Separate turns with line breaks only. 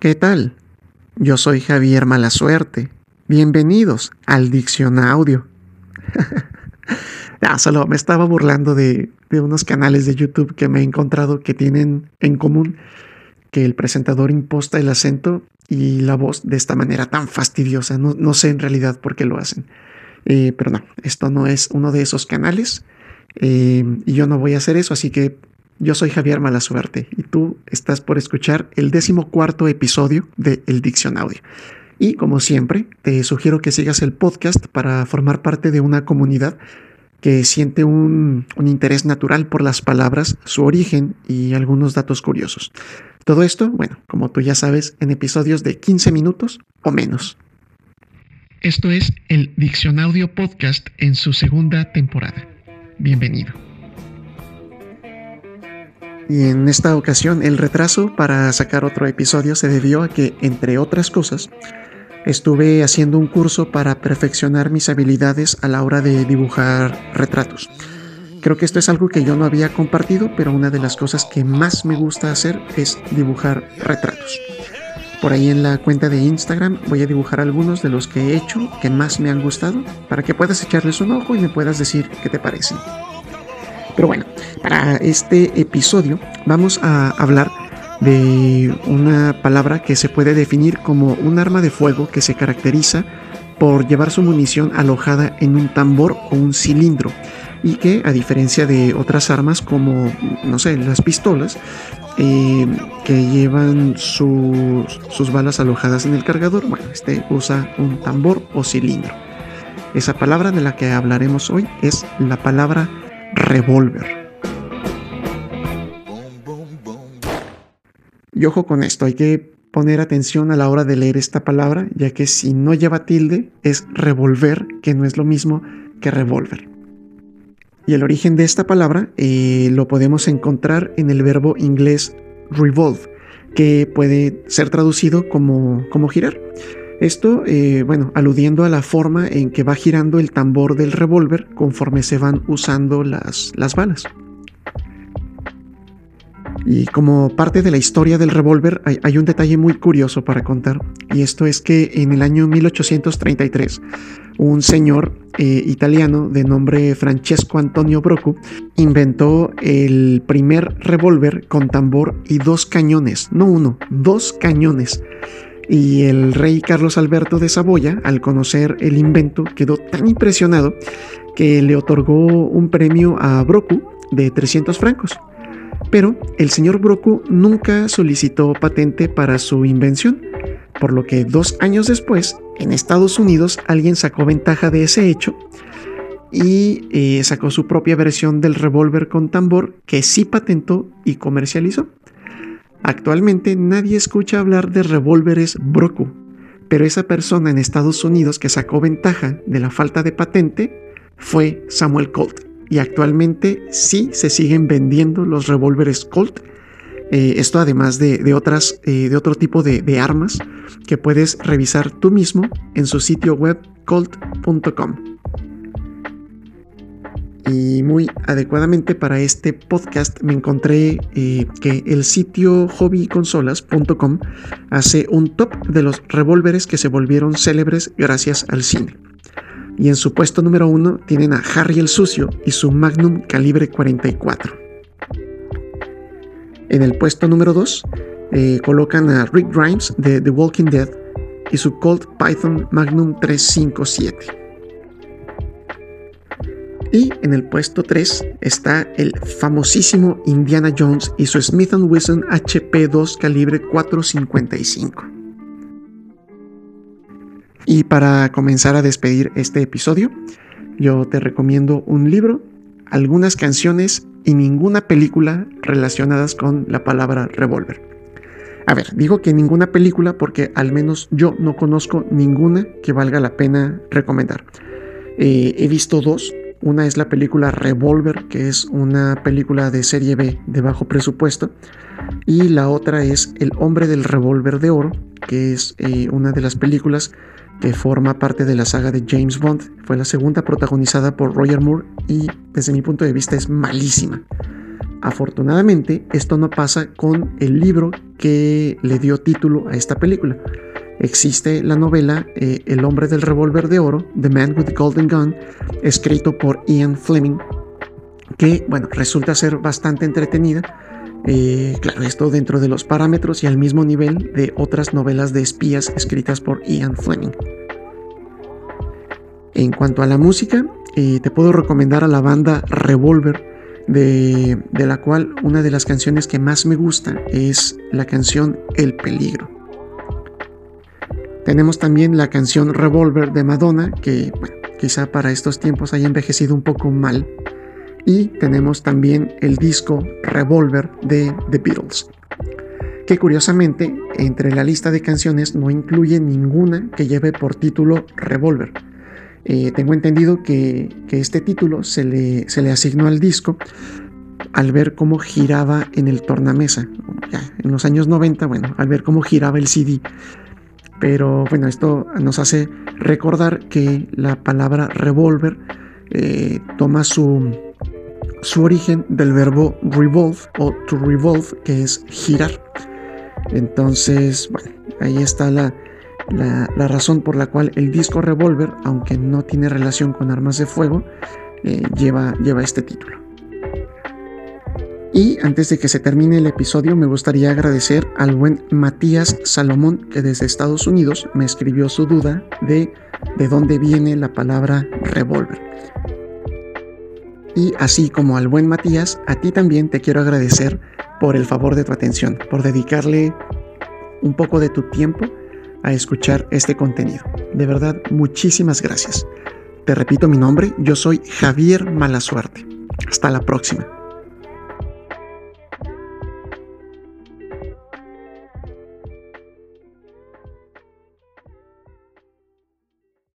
¿Qué tal? Yo soy Javier Malasuerte. Bienvenidos al Diccionaudio. ah, solo me estaba burlando de, unos canales de YouTube que me he encontrado que tienen en común que el presentador imposta el acento y la voz de esta manera tan fastidiosa. No, sé en realidad por qué lo hacen. Eh, pero no, esto no es uno de esos canales. Eh, y yo no voy a hacer eso, así que yo soy Javier Malasuerte y tú estás por escuchar el decimocuarto episodio de El Diccionaudio. Y como siempre, te sugiero que sigas el podcast para formar parte de una comunidad que siente un, interés natural por las palabras, su origen y algunos datos curiosos. Todo esto, bueno, como tú ya sabes, en episodios de 15 minutos o menos. Esto es el Diccionaudio Podcast en su segunda temporada. Bienvenido. Y en esta ocasión el retraso para sacar otro episodio se debió a que, entre otras cosas, estuve haciendo un curso para perfeccionar mis habilidades a la hora de dibujar retratos. Creo que esto es algo que yo no había compartido, pero una de las cosas que más me gusta hacer es dibujar retratos. Por ahí en la cuenta de Instagram voy a dibujar algunos de los que he hecho que más me han gustado para que puedas echarles un ojo y me puedas decir qué te parecen. Pero bueno, para este episodio vamos a hablar de una palabra que se puede definir como un arma de fuego que se caracteriza por llevar su munición alojada en un tambor o un cilindro y que a diferencia de otras armas como, no sé, las pistolas, eh, que llevan sus balas alojadas en el cargador, bueno, este usa un tambor o cilindro. Esa palabra de la que hablaremos hoy es la palabra revólver. Y ojo con esto, hay que poner atención a la hora de leer esta palabra, ya que si no lleva tilde es revolver, que no es lo mismo que revólver. Y el origen de esta palabra eh, lo podemos encontrar en el verbo inglés revolve, que puede ser traducido como, como girar. Esto, eh, bueno, aludiendo a la forma en que va girando el tambor del revólver conforme se van usando las, las balas. Y como parte de la historia del revólver hay, un detalle muy curioso para contar, y esto es que en el año 1833, un señor eh, italiano de nombre Francesco Antonio Brocu inventó el primer revólver con tambor y dos cañones, no uno, dos cañones y el rey Carlos Alberto de Saboya, al conocer el invento, quedó tan impresionado que le otorgó un premio a Brocu de 300 francos. Pero el señor Brocu nunca solicitó patente para su invención, por lo que dos años después, en Estados Unidos, alguien sacó ventaja de ese hecho y eh, sacó su propia versión del revólver con tambor que sí patentó y comercializó. Actualmente nadie escucha hablar de revólveres Broku, pero esa persona en Estados Unidos que sacó ventaja de la falta de patente fue Samuel Colt. Y actualmente sí se siguen vendiendo los revólveres Colt. Eh, esto además de, otras, eh, de otro tipo de, de armas que puedes revisar tú mismo en su sitio web colt.com. Y muy adecuadamente para este podcast me encontré eh, que el sitio hobbyconsolas.com hace un top de los revólveres que se volvieron célebres gracias al cine. Y en su puesto número uno tienen a Harry el Sucio y su Magnum calibre 44. En el puesto número 2 eh, colocan a Rick Grimes de The Walking Dead y su Colt Python Magnum 357. Y en el puesto 3 está el famosísimo Indiana Jones y su Smith Wesson HP2 calibre 455. Y para comenzar a despedir este episodio, yo te recomiendo un libro, algunas canciones y ninguna película relacionadas con la palabra revólver. A ver, digo que ninguna película porque al menos yo no conozco ninguna que valga la pena recomendar. Eh, he visto dos, una es la película Revolver, que es una película de serie B de bajo presupuesto. Y la otra es El hombre del revólver de oro, que es eh, una de las películas que forma parte de la saga de James Bond. Fue la segunda protagonizada por Roger Moore y desde mi punto de vista es malísima. Afortunadamente, esto no pasa con el libro que le dio título a esta película. Existe la novela eh, El hombre del revólver de oro, The Man with the Golden Gun, escrito por Ian Fleming, que bueno, resulta ser bastante entretenida. Eh, claro, esto dentro de los parámetros y al mismo nivel de otras novelas de espías escritas por Ian Fleming. En cuanto a la música, eh, te puedo recomendar a la banda Revolver, de, la cual una de las canciones que más me gusta es la canción El Peligro. Tenemos también la canción Revolver de Madonna, que quizá para estos tiempos haya envejecido un poco mal. Y tenemos también el disco Revolver de The Beatles, que curiosamente entre la lista de canciones no incluye ninguna que lleve por título Revolver eh, tengo entendido que, este título se le, se le, asignó al disco al ver cómo giraba en el tornamesa. en los años 90, bueno, al ver cómo giraba el CD. Pero bueno, esto nos hace recordar que la palabra revolver eh, toma su, su origen del verbo revolve o to revolve, que es girar. Entonces, bueno, ahí está la, la, razón por la cual el disco Revolver, aunque no tiene relación con armas de fuego, eh, lleva, lleva este título. Y antes de que se termine el episodio, me gustaría agradecer al buen Matías Salomón, que desde Estados Unidos me escribió su duda de de dónde viene la palabra revólver. Y así como al buen Matías, a ti también te quiero agradecer por el favor de tu atención, por dedicarle un poco de tu tiempo a escuchar este contenido. De verdad, muchísimas gracias. Te repito mi nombre, yo soy Javier Malasuerte. Hasta la próxima.